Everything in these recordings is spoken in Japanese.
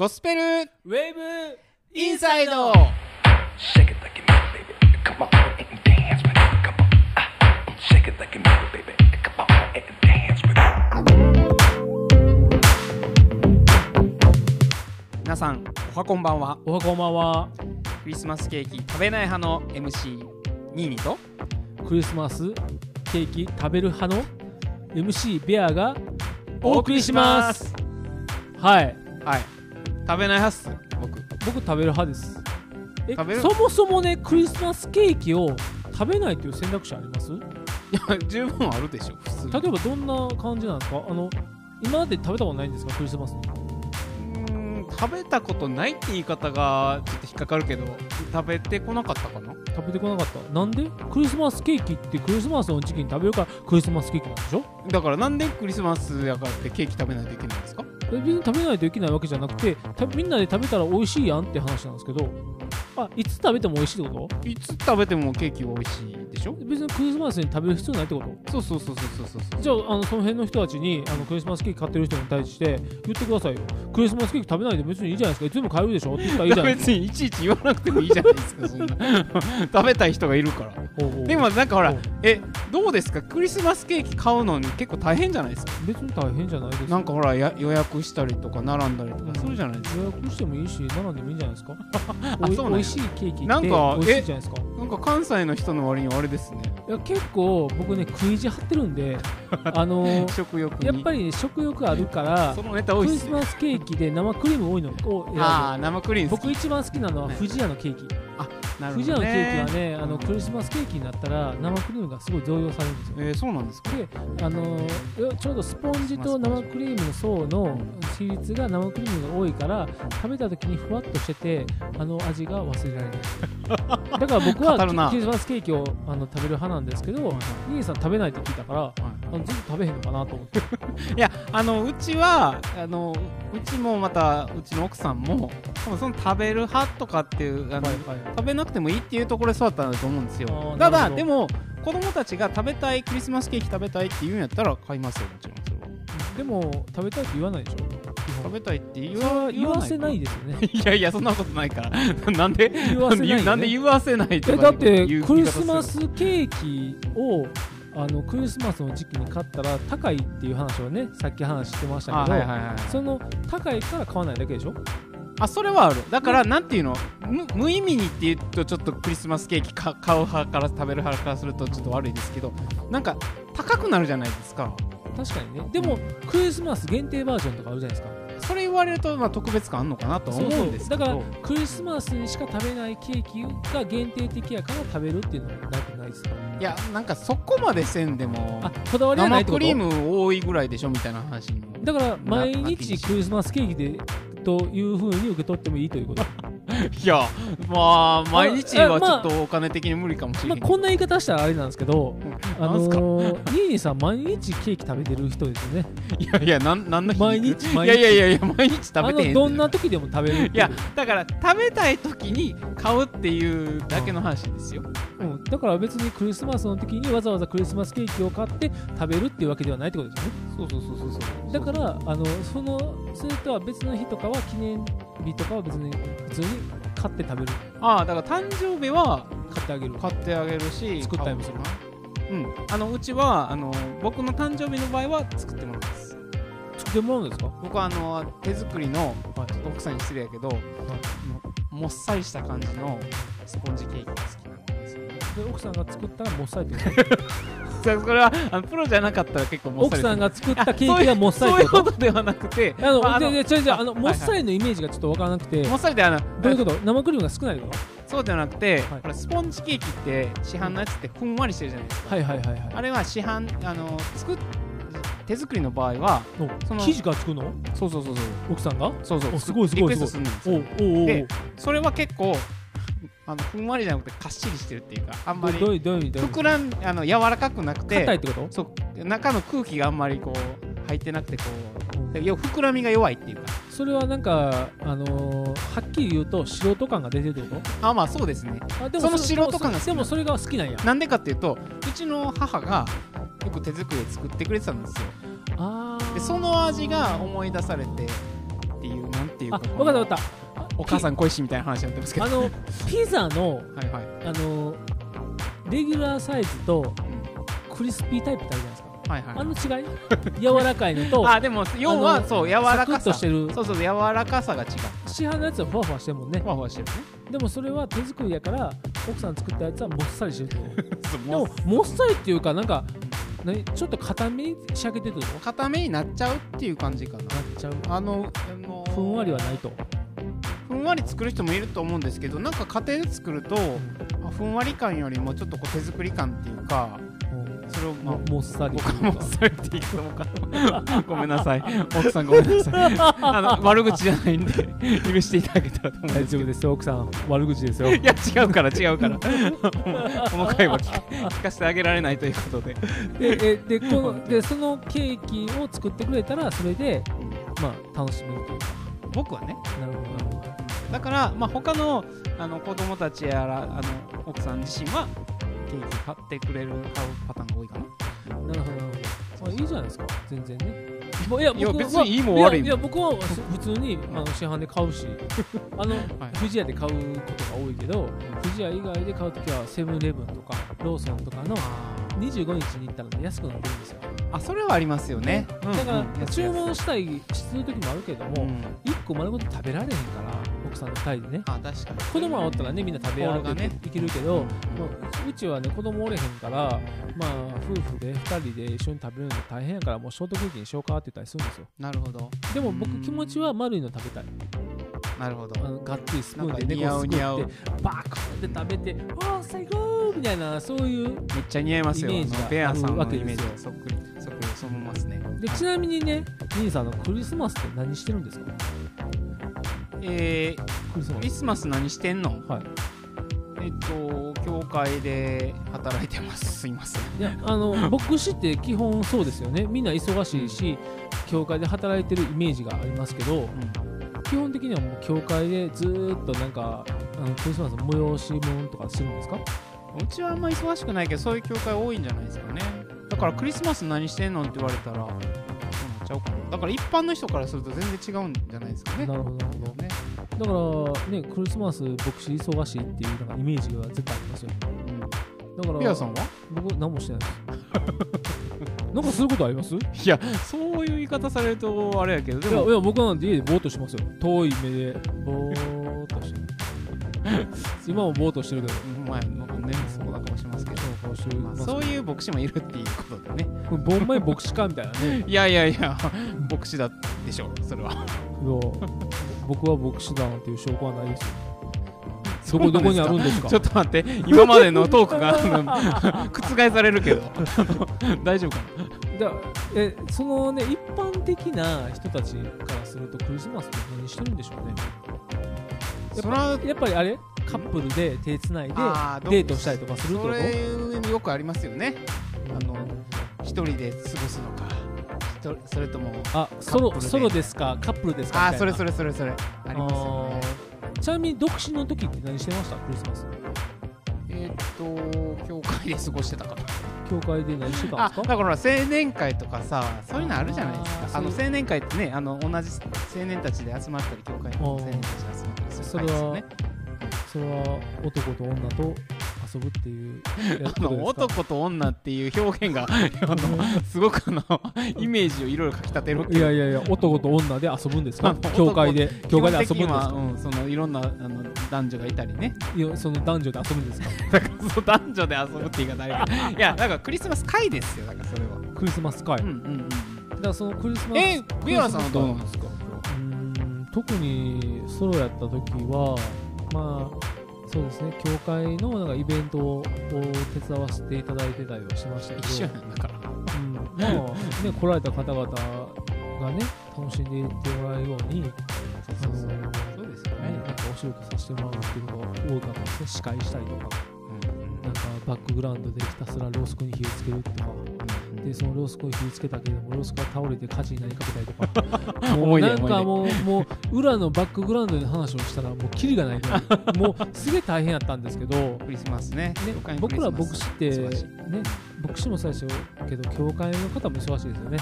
ゴスペル。ウェーブ。インサイド。みなさんおはこんばんは。おはこんばんは。クリスマスケーキ食べない派の MC ニーニと。クリスマス。ケーキ食べる派の。MC ベアが。お送りします,します。はい。はい。食べない派っす。僕僕食べる派です。え食べる？そもそもねクリスマスケーキを食べないという選択肢あります？いや十分あるでしょ普通。に例えばどんな感じなんですか？あの今まで食べたことないんですか？クリスマスに。うーん食べたことないって言い方がちょっと引っかかるけど食べてこなかったかな？食べてこなかった。なんで？クリスマスケーキってクリスマスの時期に食べるからクリスマスケーキなんでしょ？だからなんでクリスマスやからってケーキ食べないといけないんですか？え別に食べないといけないわけじゃなくてみんなで食べたら美味しいやんって話なんですけどあいつ食べても美味しいってこと？いつ食べてもケーキは美味しい。しょ？と別にクリスマスに食べる必要ないってこと？そうそうそうそうそうそう。じゃああのその辺の人たちにあのクリスマスケーキ買ってる人に対して言ってくださいよ。クリスマスケーキ食べないで別にいいじゃないですか。いつでも買えるでしょ？って言ったらいいじゃないです別にいちいち言わなくてもいいじゃないですかそんな。食べたい人がいるから。でもなんかほらえどうですか？クリスマスケーキ買うのに結構大変じゃないですか？別に大変じゃないですなんかほらや予約したりとか並んだりとかするじゃないですか、予約してもいいし並んでもいいんじゃないですか。あおいそうなんや。美味しいケーキってなんか美味しいじゃないですか。なんか関西の人の割にはあれですね。いや結構僕ね食い意地張ってるんで あのー食欲に。やっぱりね食欲あるからそのネタ多クいっすね。リスマスケーキで生クリーム多いの。を選ぶああ生クリーム僕一番好きなのははい富士屋のケーキ。なるほ富士屋のケーキはねあのクリスマスケーキになったら生クリームがすごい増用されるんですよ。えー、そうなんですか？であのーちょうどスポンジと生クリームの層の比率が生クリームが多いから食べた時にふわっとしててあの味が忘れられない。だから僕はクリスマスケーキをあの食べる派なんですけど兄さん食べないって聞いたからはいあのずっと食べへんのかなと思って。いやあのうちはあのうちもまたうちの奥さんもその食べる派とかっていうあの、はいはい。食べなくてもいいっていうところで育ったんだと思うんですよ。ただでも子供たちが食べたいクリスマスケーキ食べたいって言うんやったら買いますよもちろんそれは。でも食べたいって言わないでしょ？基食本べたいって言わは言わせないいですよね。いやいやそんなことないから。なんで？言わせないよね。なんで言わせないとかえだってクリスマスケーキをあのクリスマスの時期に買ったら高いっていう話をねさっき話してましたあけど、はいはいはい。その高いから買わないだけでしょ？あそれはある。だからなんていうの？無無意味にって言うとちょっとクリスマスケーキか買う派から食べる派からするとちょっと悪いですけどなんか高くなるじゃないですか。確かにね。でもクリスマス限定バージョンとかあるじゃないですか。それ言われるとまあ特別感あんのかなとは思うんですけど。だからクリスマスにしか食べないケーキが限定的やから食べるっていうのはなくないですか？いやなんかそこまでせんでもあこだわりはないってこと？生クリーム多いぐらいでしょみたいな話にもだから毎な日クリスマスケーキでというふうに受け取ってもいいということ。いやまあ毎日はちまあょっとお金的に無理かもしれへん、まあこんな言い方したらあれなんですけどあのー、ニーニーさん毎日ケーキ食べてる人ですよね。いやいやなんなん毎日い毎日やいやいやいや毎日食べてへん。どんな時でも食べるいやだから食べたい時に買うっていうだけの話ですよ。うん、だから別にクリスマスの時にわざわざクリスマスケーキを買って食べるっていうわけではないってことですよね。そうそうそうそうそうだからあのそのそれとは別の日とかは記念日とかは別に普通に買って食べる。ああだから誕生日は買ってあげる。買ってあげるし作ったりもする。買ううん。あのうちはあの僕の誕生日の場合は作ってもらいます。作ってもらうんですか？僕はあの手作りの、ちょっと奥さんに失礼やけど、あのもっさりした感じのスポンジケーキが好きなんで奥さんが作ったらもっさりってこと それはあのプロじゃなかったら結構もっさり奥さんが作ったケあーキがもっさりそういうってここととではなくて。あの、まあでで違う違うあのあもっさりのイメージがちょっとわからなくて。もっさりってあのどういうこと？生クリームが少ないってこそうじゃなくて、はい。ほらスポンジケーキって市販のやつってふんわりしてるじゃないですか、とはいはいはいはい。あれは市販あの作っ手作りの場合はそのお生地から作るの？そうそうそうそう。奥さんが？そうそう。おすごいすごいリクエストするんですおよでそれは結構あのふんわりじゃなくてかっしりしてるっていうかあんまり膨らんあの柔らかくなくて硬いってこと？そう。中の空気があんまりこう入ってなくてこうで要は膨らみが弱いっていうか。それはなんかあのーはっきり言うと素人感が出てるってこと？あまあそうですね。あでその素人感が好きでもそれが好きなんや。なんでかっていうとうちの母がよく手作りで作ってくれてたんですよ。あー。でその味が思い出されてっていうなんていうかあ分かった分かっお母さん恋しいみたいな話になってますけど。たあのピザのはいはい。あのレギュラーサイズとクリスピータイプってあるじゃないですか。はいはい。あの違い？柔らかいのと あでも要はそう柔らかさ。ッとしてる。そうそう柔らかさが違う。市販のやつはふわふわしてるもんね。ふわふわしてるね。でもそれは手作りやから奥さん作ったやつはもっさりしてるでももっさり。っていうかなんか何？ちょっと固めに仕上げてるの？なっ固めになっちゃうっていう感じかな。ちゃう。あのあのふんわりはないとふんわり作る人もいると思うんですけどなんか家庭で作るとあふんわり感よりもちょっとこう手作り感っていうかそれをまあももっさり僕はもうそれっていいと思うか ごめんなさい。奥さんごめんなさい。あの悪口じゃないんで許していただけたらと思うんです大丈夫ですよ奥さん。悪口ですよ。いや違うから違うから。この回は聞聞かせてあげられないということで。でえでこのでそのケーキを作ってくれたらそれでまあ楽しめるというか。僕はね。なるほどなるほどだから、まあ、他のあの子供たちやらあの奥さん自身はケーキ買ってくれる買うパターンが多いかな。なるほどなるほど。あいいじゃないですか全然ね。いやいや僕は別にいいも悪いもやい。や僕は普通に あの市販で買うしあの、はい。富士屋で買うことが多いけど富士屋以外で買うときはセブンイレブンとかローソンとかの25日に行ったら、ね、安くなってるんですよ。あそれはありますよね、うんだから、注文したいする時もあるけども、うん。1個丸ごと食べられへんから奥さんの2人でね。あ確かに。子供はおったらねみんな食べ合うてね。いけるけど、うんまあうちはね子供おれへんからまあ夫婦で2人で一緒に食べるの大変やからもうショートケーキにしようかって言ったりするんですよ。なるほど。でも僕気持ちは丸いの食べたい。なるほど。あのがっつりスプーンで猫すくってう似合うバクって食べてわあ最高みたいなそういうめっちゃ似合いますよ。イメージがあのベアさんのイメージ。がそっくりそっくりそのまますね。でちなみにね兄さんあのクリスマスって何してるんですか？えー、クリスマス何してんの？はい。えっと教会で働いてます。すいません。いやあの 牧師って基本そうですよね。みんな忙しいし教会で働いてるイメージがありますけど基本的にはもう教会でずーっとなんかあのクリスマスの催し物とかするんですか？うちはあんま忙しくないけどそういう教会多いんじゃないですかね。だからクリスマス何してんのって言われたらちゃうかなだから一般の人からすると全然違うんじゃないですかね。なるほどなるほど。ねだからねクリスマス牧師忙しいっていうなんかイメージが絶対ありますよだからピアさんは？僕何もしてないです。なんかすることあります？いいやそういう言い方されるとあれやけどでも。やいや僕なんて家でぼーっとしますよ。遠い目でぼーっとして 今もぼーっとしてるけど。うなかもしれますけど、そうこうしてまあ、そういう牧師もいるっていうことでね。ボンマイ牧師かみたいなね。いやいやいや 牧師だでしょそれは。けど僕は牧師だなんていう証拠はないですよ。そこどこにあですか？るんですか？ちょっと待って今までのトークが 覆されるけど。大丈夫かだえそのね一般的な人たちからするとクリスマスって何してるんでしょうね。なそれはやっぱりあれ？カップルで手つないでデートしたりとかするってそこと？れよくありますよね。あの一人で過ごすのか。それともあソロソロですか？カップルですか？あーそれそれれそれそれ。ありますよね。ちなみに独身の時って何してました？クリスマス。えーっと教会で過ごしてたかな。教会で何してたあんですか？だから青年会とかさそういうのあるじゃないですか。あの青年会ってねあの同じ青年たちで集まったり教会の青年たちで集まったりする会ですよねそれは男と女と遊ぶっていうや あつの男と女っていう表現が あのすごくあのイメージをいろいろかき立てるいやいやいや男と女で遊ぶんですか？教会で教会で遊ぶんですか？うん、そのいろんなあの男女がいたりね。いやその男女で遊ぶんですか？だからその男女で遊ぶって言い方あいやだからクリスマス会ですよだからそれは。クリスマス会、うんうんうん。だからそのクリスマスえビアさんはどうなんですか？うーん特にソロやった時はまあそうですね。教会のなんかイベントを手伝わせていただいてたりはしましたけど。一緒やんだから。うん、まあね 来られた方々がね楽しんでいってもらえるようにそうそうそうですよね、なんかお仕事させてもらうっていうのが多かったですね司会したりとかうん。なんかバックグラウンドでひたすらロースクに火をつけるとかでそのロースクに火をつけたけれどもロースクが倒れて火事になりかけたりとか。もうなんかもうもう裏のバックグラウンドで話をしたらもうキリがないぐらい。もうすげえ大変やったんですけど。クリスマスね。ね僕ら牧師ってね牧師もそうですよけど教会の方も忙しいですよね。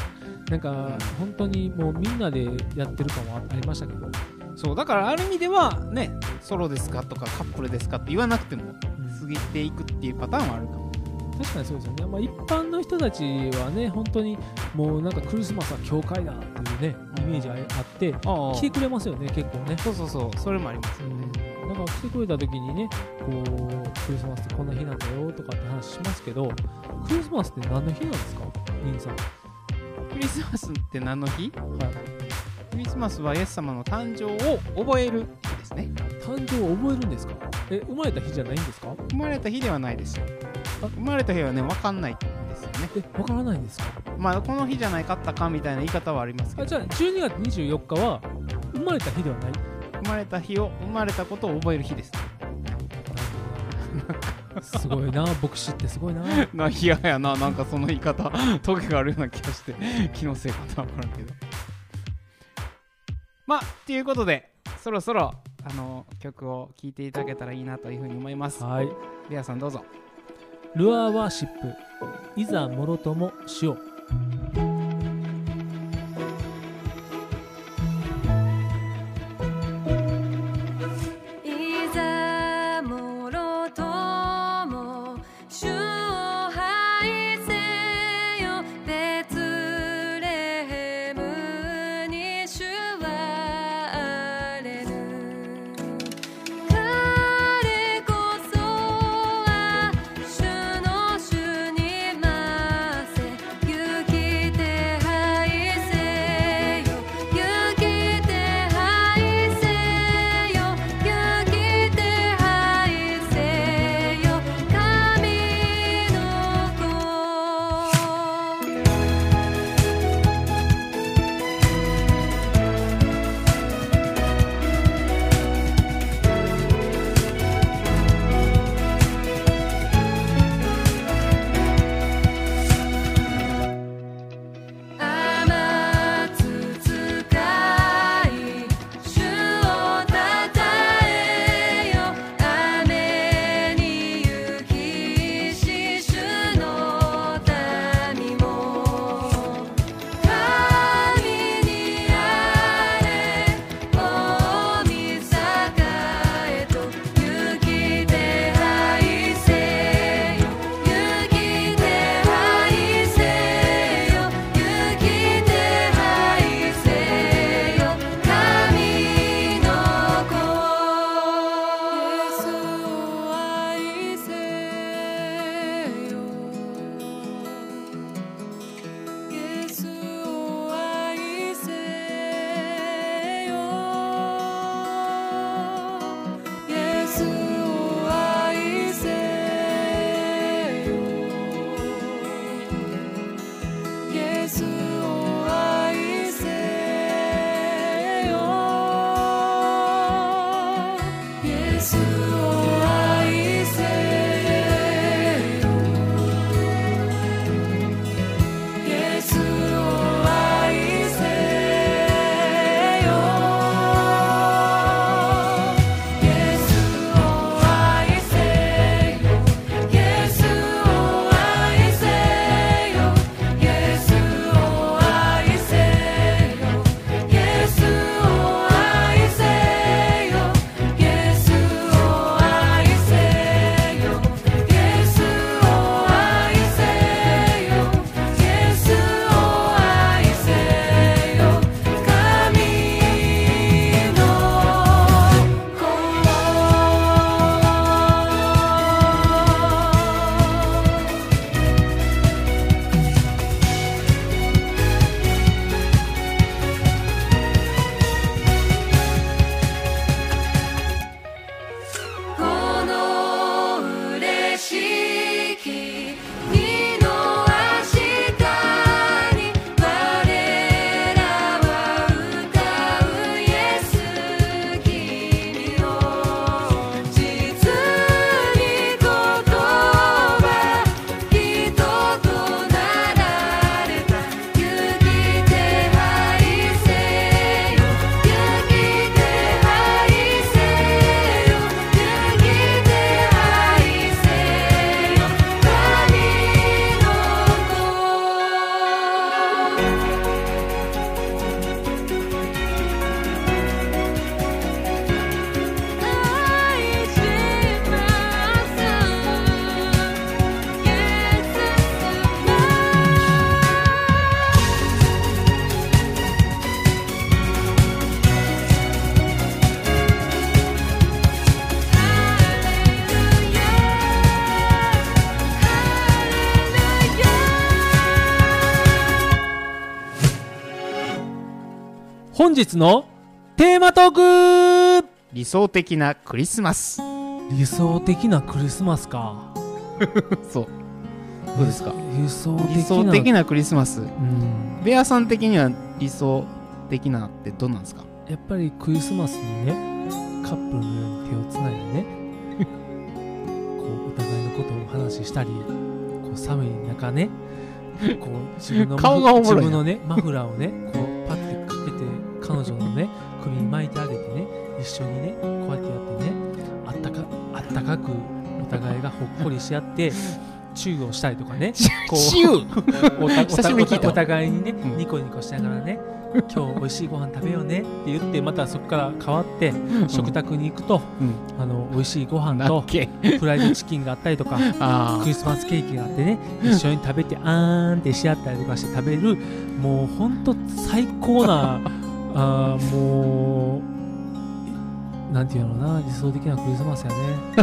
なんか本当にもうみんなでやってる感はありましたけど。そうだからある意味ではねソロですかとかカップルですかって言わなくても過ぎていくっていうパターンはあるかも確かにそうですよね、まあ、一般の人たちはね本当にもうなんかクリスマスは教会だっていうねイメージあってあ来てくれますよね結構ね。そうそうそう。それもありますよね。うん、なんか来てくれた時にねこうクリスマスってこんな日なんだよとかって話しますけどクリスマスって何の日なんですか？リンさん、はクリスマスって何の日？い、クリスマスはイエス様の誕生を覚える日ですね。誕生を覚えるんですか？え生まれた日じゃないんですか？生まれた日ではないです生まれた日はね分かんないんですよね。えわからないんですか？まあこの日じゃないかったかみたいな言い方はありますけど。あじゃあ12月24日は生まれた日ではない？生まれた日を生まれたことを覚える日です。すごいな牧師ってすごいな。な嫌やななんかその言い方トゲがあるような気がして気のせいかな分からんけど。まあっていうことでそろそろあの曲を聴いていただけたらいいなというふうに思います。はい。レアさんどうぞルアーワーシップ。いざもろともし日のテーマトーク。理想的なクリスマス。理想的なクリスマスか。そう。どうですか？理想的な。理想的なクリスマス。うん。ベアさん的には理想的なってどうなんですか？やっぱりクリスマスにねカップルのように手をつないでね こうお互いのことをお話ししたりこう寒い中ねこう自分の顔がおもろいな自分のねマフラーをねこう彼女のね首に巻いてあげてね一緒にねこうやってやってねあったかあったかくお互いがほっこりし合ってチューをしたりとかね こうチュー？おた久しぶりに聞いた。お互いにね、うん。ニコニコしながらね今日美味しいご飯食べようねって言ってまたそこから変わって食卓に行くと、うん。あの美味しいご飯とフライドチキンがあったりとか あクリスマスケーキがあってね一緒に食べてあーんってし合ったりとかして食べるもうほんと最高なあーもうなんていうのな理想的なクリスマスやね。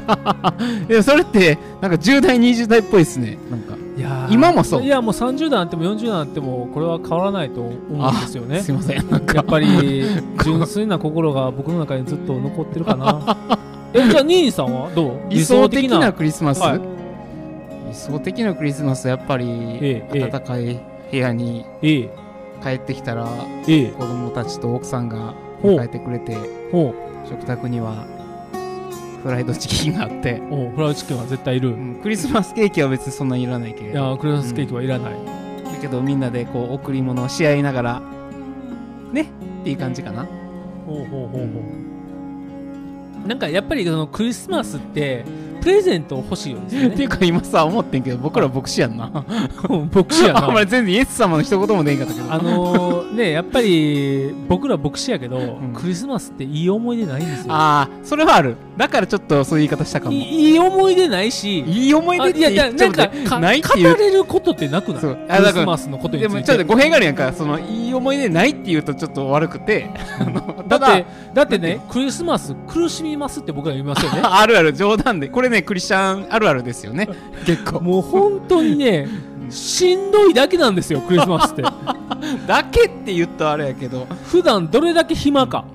あ いやそれってなんか10代20代っぽいですね。なんか。いやー今もそう？いやもう30代あっても40代あってもこれは変わらないと思うんですよね。すいません。なんか。やっぱり純粋な心が僕の中にずっと残ってるかな。えじゃあニーさんは？どう？理想的なクリスマス、はい。理想的なクリスマスやっぱりええ。暖かい部屋にええ帰ってきたらええ。子供たちと奥さんが迎えてくれてほ食卓にはフライドチキンがあって、フライドチキンは絶対いる、うんクリスマスケーキは別にそんなにいらないけれいどやークリスマスケーキはいらない、だけどみんなでこう贈り物をし合いながらねっていう感じかな。ほうほうほうほう。なんかやっぱりそのクリスマスってプレゼント欲しいよですよっていねうか今さ思ってんけど僕ら牧師やんな。牧師やな。あんまり全然イエス様の一言も出んかったけど。あのー、ねやっぱり僕ら牧師やけど、ん。クリスマスっていい思い出ないんですよ。ああそれはある。だからちょっとそういう言い方したかも。いい思い出ないし。いい思い出ってあいやいや言っちゃうんなかかないっていう。語れることってなくない？クリスマスのことについて。でもちょっと語弊があるやんか。そのいい思い出ないって言うとちょっと悪くて。だたってだってねクリスマス苦しみますって僕ら言いますよね。あるある冗談で。これねクリスチャンあるあるですよね。結構。もう本当にねしんどいだけなんですよクリスマスって。だけって言ったらあれやけど。普段どれだけ暇か。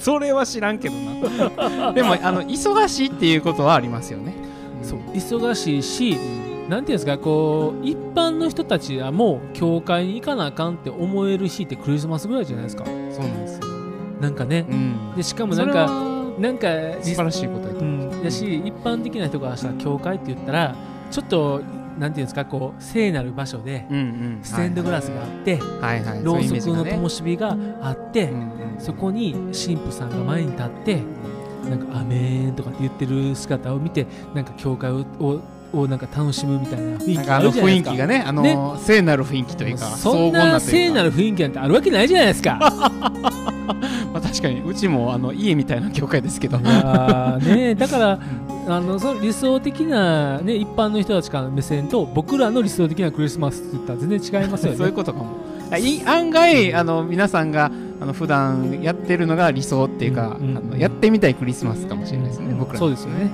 それは知らんけどな。でもあの忙しいっていうことはありますよね。そう忙しいしなんていうんですかこう一般の人たちはもう教会に行かなあかんって思える日ってクリスマスぐらいじゃないですか。そうなんですよなんかね。うん。でしかもなんかはなんか素晴らしいことやと。う思ん。だし一般的な人からしたら教会って言ったらちょっとなんていうんですかこう聖なる場所でうんうん。ステンドグラスがあってはいはいろうそくの灯火があってうんうんそこに神父さんが前に立ってなんか「アメーン」とかって言ってる姿を見てなんか教会をををなんか楽しむみたいな雰囲気があるじゃないですか。囲気がねあの聖なる雰囲気というかそんな聖なるる雰囲気なんてあるわけないじゃないですか。まあ確かにうちもあの家みたいな教会ですけど。ねだからあのその理想的な、ね、一般の人たちからの目線と僕らの理想的なクリスマスって言ったら全然違いますよね。そういうことかも。案外あの皆さんがあの普段やってるのが理想っていうか、うんうんあのやってみたいクリスマスかもしれないですね、うん僕らそうですよね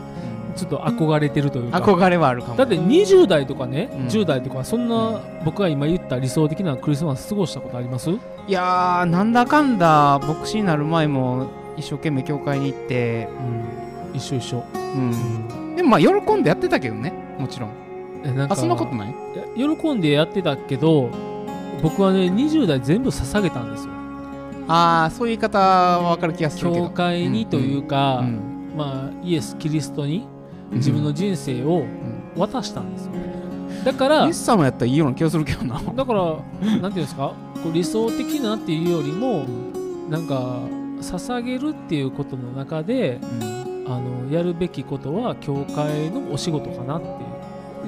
ちょっと憧れてるというか。憧れはあるかも。だって20代とかね、うん。10代とかそんな僕が今言った理想的なクリスマス過ごしたことあります？いやーなんだかんだ牧師になる前も一生懸命教会に行って、一緒一緒、うん。でもまあ喜んでやってたけどねもちろん。えなんかあそんなことない？喜んでやってたけど僕はね20代全部捧げたんですよ。ああそういう言い方は分かる気がするけど。教会にというか、うん。まあイエス・キリストにうん自分の人生を渡したんですよ。だからイエス様やったらいいような気がするけどな。だからなんていうんですか？こう理想的なっていうよりもなんか捧げるっていうことの中であのやるべきことは教会のお仕事かなって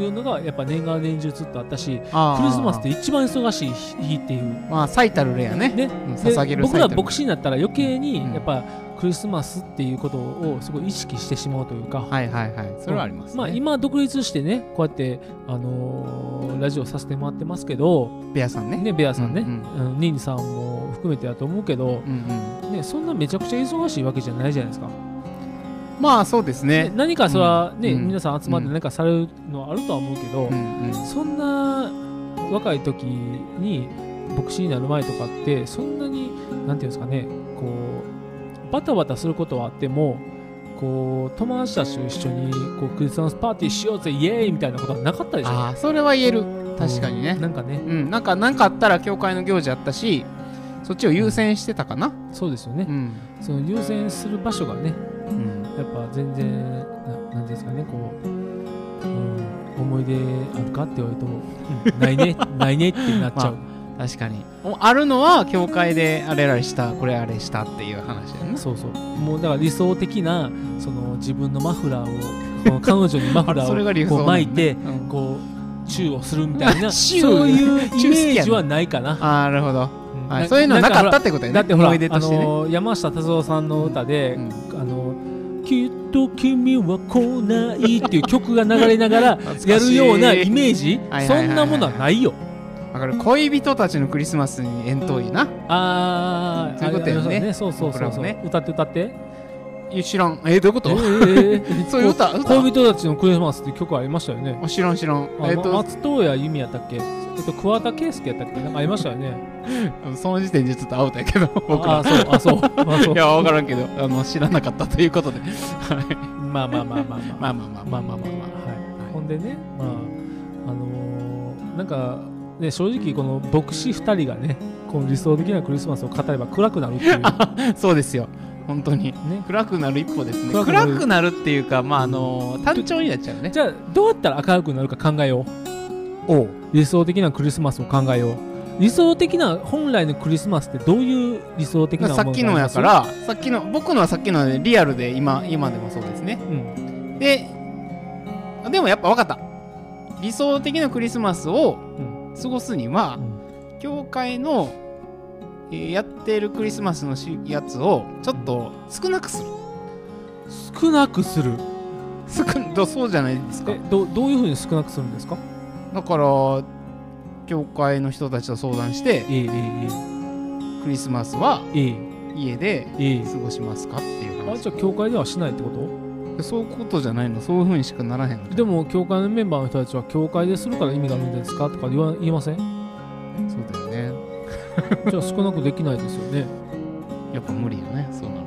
いうのがやっぱ年がら年中ずっとあったしクリスマスって一番忙しい日っていう。まあ最たる例やね。ね。うんで捧げる僕ら牧師になったら余計にうん。やっぱクリスマスっていうことをすごい意識してしまうというか、はいはいはい。それはあります、ね。まあ、今独立してねこうやって、あのーラジオさせてもらってますけど、ベアさんね。ね、ベアさんね、うんうんニーニさんも含めてだと思うけど、うんうん。ね、そんなめちゃくちゃ忙しいわけじゃないじゃないですか。まあそうですね。ね何かそれはね、うん。皆さん集まって何かされるのはあるとは思うけど、うん。うんそんな若い時に牧師になる前とかってそんなになんていうんですかねこうバタバタすることはあってもこう友達たちと一緒にこうクリスマスパーティーしようぜイエーイみたいなことはなかったでしょ？ああそれは言える。確かにね。なんかね。うん。なんかなんかあったら教会の行事あったしそっちを優先してたかな。そうですよね。う、ん。その優先する場所がねうん。やっぱ全然ななんですかねこう、うん、思い出あるかって言われると、うんないねないねってなっちゃう、確かに。おあるのは教会であれあれしたこれあれしたっていう話だよねそうそう。もうだから理想的なその自分のマフラーを彼女にマフラーを こう巻いてうん。こうチューをするみたいな そういうイメージはないかな、あーなるほど、うん。はい、そういうのはなかったってことやね。だってほら、ね、あのー山下達郎さんの歌で、うん。あのきっと君は来ないっていう曲が流れながら やるようなイメージ。そんなものはないよ。わかる。恋人たちのクリスマスに遠遠いな。ああそういうことやね。そうそうそうそう、歌って歌って。いや知らん。えどういうこと、え そういう歌？歌？恋人たちのクリスマスって曲ありましたよね。あ知らん知らん。あえっ、と、ま松任谷由実やったっけ？えっと、桑田佳祐やったっけなんかありましたよね。その時点でちょっとアウトやけど、僕ら。あ、そう、あ、そう。あそう。いや、わからんけど、あの、知らなかったという。ことで。はい。まあまあまあまあまあ。まあまあまあまあまあまあまあ。はい。はい、ほんでね、まあ、あのー、なんか、ね、正直この牧師2人がねこの理想的なクリスマスを語れば暗くなるっていうそう。ですよ本当に、ね、暗くなる一歩ですね暗くなるっていう。かまああのー、単調になっちゃう。ねじゃあどう。やったら明るくなるか考えようお理想的なクリスマスを考えよう。理想的な本来のクリスマスってどういう理想的なものさっきのやからさっきの僕のはさっきのでリアルで今今でもそうですね。うん。ででもやっぱ分かった。理想的なクリスマスを過ごすには、教会の、えーやってるクリスマスのしやつをちょっと少なくする。少なくする。少そうじゃないですか。えどどういうふうに少なくするんですか？だから教会の人たちと相談してえええクリスマスは家でええ過ごしますかっていう話。あじゃあ教会ではしないってこと？そういうことじゃないの。そういうふうにしかならへんのでも教会のメンバーの人たちは教会でするから意味があるんですかとか言わ言いません？そうだよね。じゃあ少なくできないですよね、やっぱ無理よねそうなる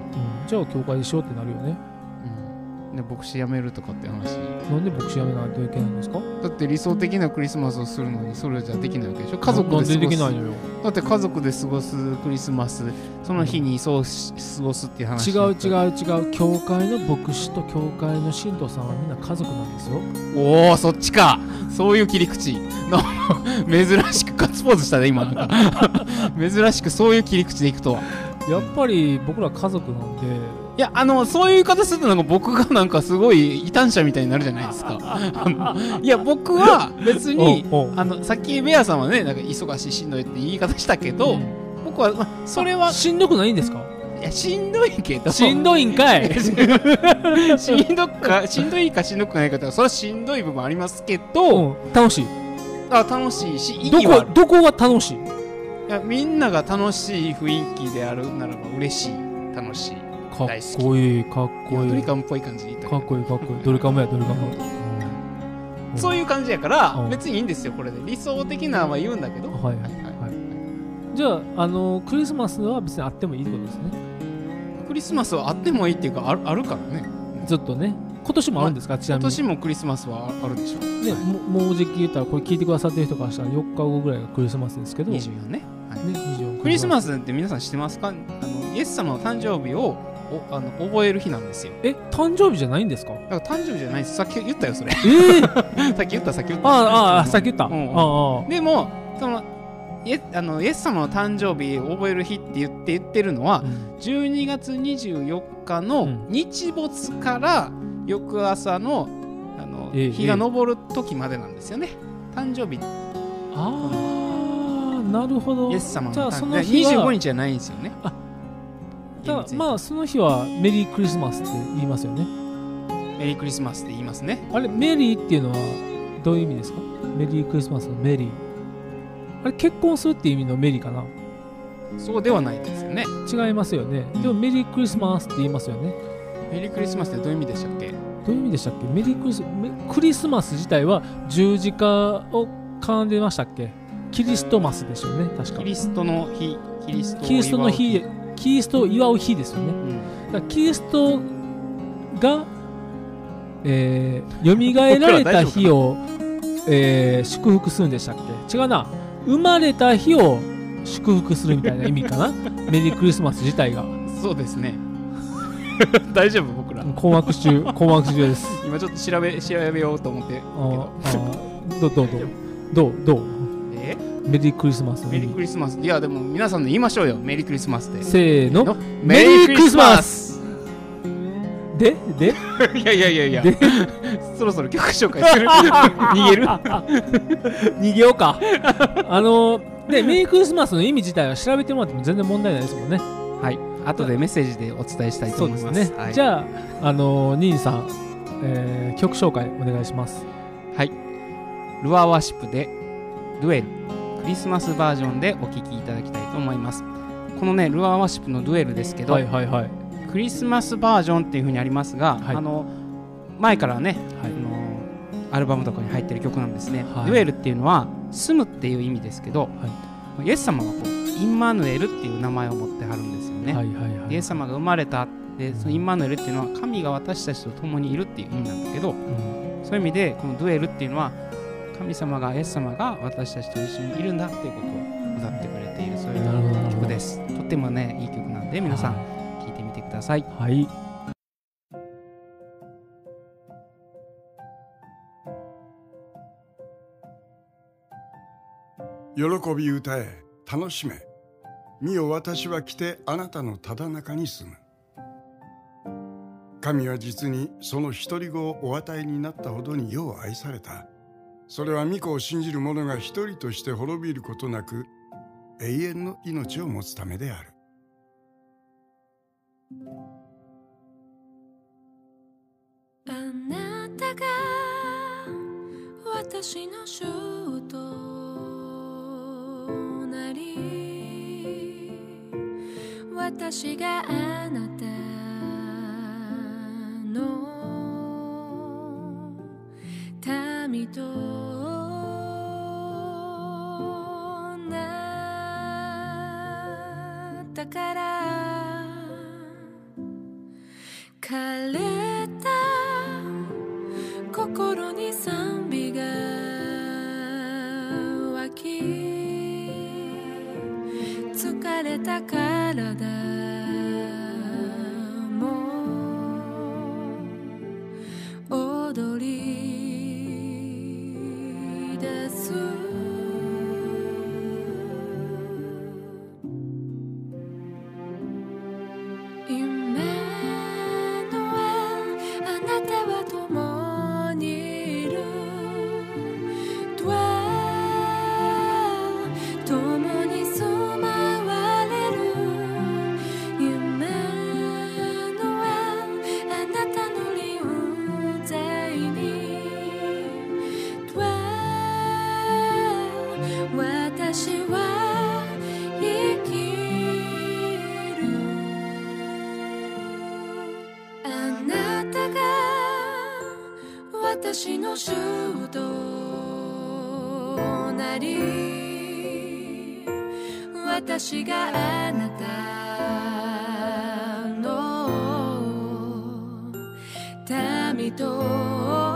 じゃあ教会でしようってなるよね。と、うん、で牧師辞めるとかって話。なんで牧師辞めないといけないんですか？だって理想的なクリスマスをするのにそれじゃできないわけでしょ。家族で過ごす。でできないのよだって家族で過ごすクリスマスその日にそうし過ごすっていう話。違う違う違う。教会の牧師と教会の信徒さんはみんな家族なんですよ。おおそっちか。そういう切り口。の 珍しくガッツポーズしたね今。珍しくそういう切り口でいくとは。やっぱり僕ら家族なんでいやあのそういう言い方するとなんか僕がなんかすごい異端者みたいになるじゃないですか。いや僕は別にあのさっきベアさんはねなんか忙しいしんどいって言い方したけど、うん。僕は、まあそれはしんどくないんですか？いやしんどいけど。しんどいんかい。しんどくかしんどいかしんどくないかってそれはしんどい部分ありますけど、うん。楽しい。あ楽しいし意どこどこが楽しい？いやみんなが楽しい雰囲気であるならば嬉しい。楽しいかっこいいかっこいい。ドリカムっぽい感じかっこいいかっこいい。どれかもやどれかもそういう感じやからうん。別にいいんですよこれで。理想的なのは言うんだけど。はい。はいはいじゃああのクリスマスは別にあってもいいってことですね。クリスマスはあってもいいっていうかあるからね。ずっとね。今年もあるんですか、ちなみに。今年もクリスマスはあるでしょね、ももうじき言ったらこれ聞いてくださってる人からしたら4日後ぐらいがクリスマスですけど、ね、24ね、はい。24クリスマススって皆さん知ってますか？あのイエス様の誕生日をおあの覚える日なんですよ。え誕生日じゃないんですか？だから誕生日じゃないです。さっき言ったよそれ。ええ さっき言ったさっき言った。ああああさっき言った、うんああでもそのイエあのイエス様の誕生日を覚える日って言って言ってるのはうん。12月24日うのん。日没から翌朝のあのええ日が昇る時までなんですよね。誕生日。ああなるほど。イエス様のじゃあ誕その日は25日じゃないんですよね。じゃあまあその日はメリークリスマスって言いますよね。メリークリスマスって言いますね。あれメリーっていうのはどういう意味ですか？メリークリスマスのメリー。あれ結婚するっていう意味のメリーかな？そうではないですよね。違いますよね。でもメリークリスマスって言いますよね。メリークリスマスってどういう意味でしたっけ？どういう意味でしたっけ？メリークリスメクリスマス自体は十字架を絡んでましたっけ？キリストマスでしょうね確か。キリストの日。キリストの日キリストを祝う日ですよね。うん。だからキリストが、えー、蘇られた日を、えー祝福するんでしたっけ？違うな。生まれた日を祝福するみたいな意味かな？メリークリスマス自体が。そうですね。大丈夫僕ら。困惑中困惑中です。今ちょっと調べ調べようと思ってど。うどうどう？どうどう？えメリークリスマスのメリークリスマス。いやでも皆さんで言いましょうよ。メリークリスマスで。せーの。メリークリスマス。で？で？いやいやいやいや。で？そろそろ曲紹介する。逃げる？逃げようか。あのでメリークリスマスの意味自体は調べてもらっても全然問題ないですもんね。はい。後でメッセージでお伝えしたいと思います。すね、はい。じゃああのニーさん、えー曲紹介お願いします。はい。ルアーワーシップで「デュエル」クリスマスバージョンでお聴きいただきたいと思います。このねルアーワーシップの「デュエル」ですけど、はいはいはい。クリスマスバージョンっていう風にありますが、はい。あの前からね、はい。あのアルバムとかに入ってる曲なんですね、はい。デュエルっていうのは住むっていう意味ですけど、イエス様がこうインマヌエルっていう名前を持ってはるんですよね、はいはいはい。イエス様が生まれたでそのインマヌエルっていうのは神が私たちと共にいるっていう意味なんだけどうん。そういう意味でこのデュエルっていうのは神様がイエス様が私たちと一緒にいるんだっていうことを歌ってくれているそういう曲です。とってもねいい曲なんで皆さん聴いてみてください。はい。喜び歌え楽しめ。見よ私は来てあなたのただ中に住む。神は実にその独り子をお与えになったほどによう愛されたそれは御子を信じる者が一人として滅びることなく永遠の命を持つためである。あなたが私の主となり私があなたの民となったから枯れた心に賛美が湧き疲れた体。民と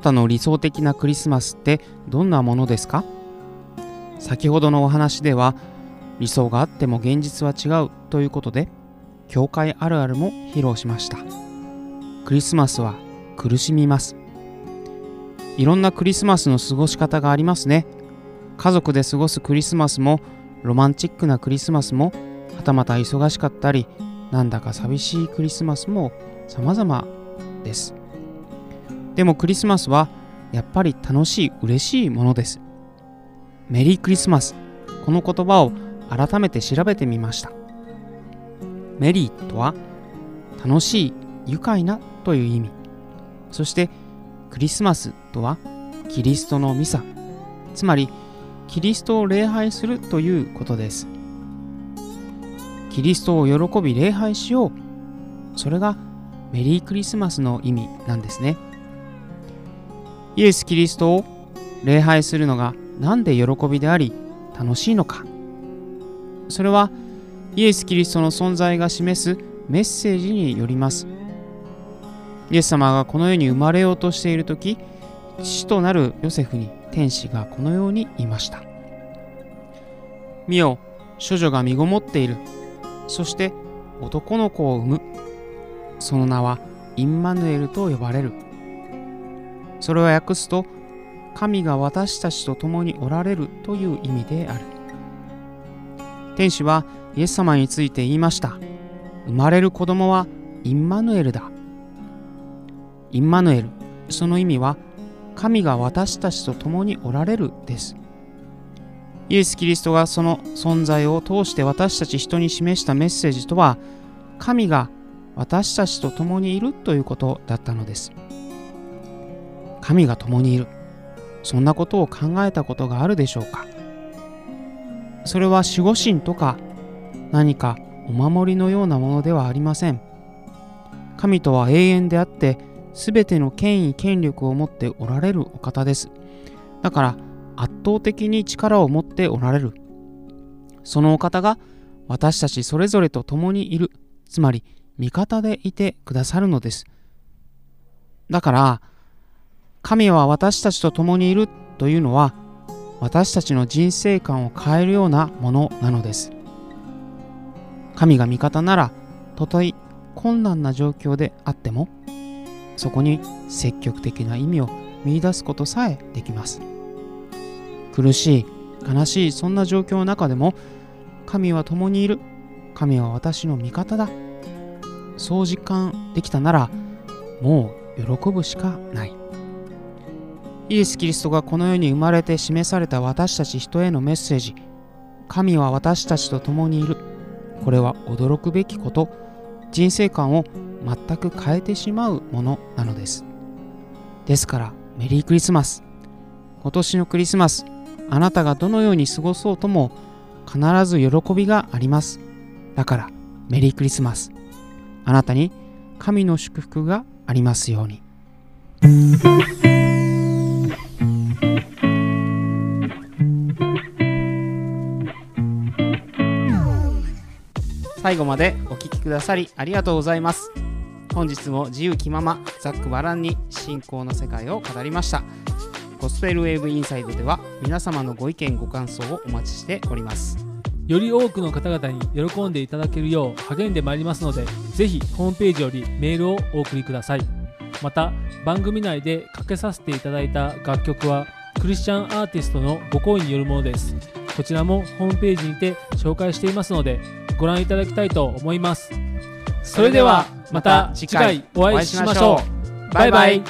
なたの理想的なクリスマスってどんなものですか？先ほどのお話では理想があっても現実は違うということで教会あるあるも披露しました。クリスマスは苦しみます。いろんなクリスマスの過ごし方がありますね。家族で過ごすクリスマスもロマンチックなクリスマスもはたまた忙しかったりなんだか寂しいクリスマスも様々です。でもクリスマスはやっぱり楽しい嬉しいものです。メリークリスマス。この言葉を改めて調べてみました。メリーとは楽しい愉快なという意味。そしてクリスマスとはキリストのミサ。つまりキリストを礼拝するということです。キリストを喜び礼拝しよう。それがメリークリスマスの意味なんですね。イエス・キリストを礼拝するのが何で喜びであり楽しいのか。それはイエス・キリストの存在が示すメッセージによります。イエス様がこの世に生まれようとしている時父となるヨセフに天使がこのように言いました。見よ処女が身ごもっている。そして男の子を産む。その名はインマヌエルと呼ばれる。それを訳すと神が私たちと共におられるという意味である。天使はイエス様について言いました。生まれる子供はインマヌエルだ。インマヌエルその意味は神が私たちと共におられるです。イエス・キリストがその存在を通して私たち人に示したメッセージとは神が私たちと共にいるということだったのです。神が共にいる。そんなことを考えたことがあるでしょうか。それは守護神とか何かお守りのようなものではありません。神とは永遠であって全ての権威権力を持っておられるお方です。だから圧倒的に力を持っておられる。そのお方が私たちそれぞれと共にいる。つまり味方でいてくださるのです。だから神は私たちと共にいるというのは私たちの人生観を変えるようなものなのです。神が味方ならたとえ困難な状況であってもそこに積極的な意味を見出すことさえできます。苦しい悲しいそんな状況の中でも神は共にいる。神は私の味方だ。そう実感できたならもう喜ぶしかない。イエス・キリストがこの世に生まれて示された私たち人へのメッセージ。神は私たちと共にいる。これは驚くべきこと。人生観を全く変えてしまうものなのです。ですからメリークリスマス。今年のクリスマス。あなたがどのように過ごそうとも必ず喜びがあります。だからメリークリスマス。あなたに神の祝福がありますように。最後までお聴きくださりありがとうございます。本日も自由気ままざっくばらんに信仰の世界を語りました。ゴスペルウェーブインサイドでは皆様のご意見ご感想をお待ちしております。より多くの方々に喜んでいただけるよう励んでまいりますのでぜひホームページよりメールをお送りください。また番組内でかけさせていただいた楽曲はクリスチャンアーティストのご好意によるものです。こちらもホームページにて紹介していますのでご覧いただきたいと思います。それではまた次回お会いしましょう。バイバイ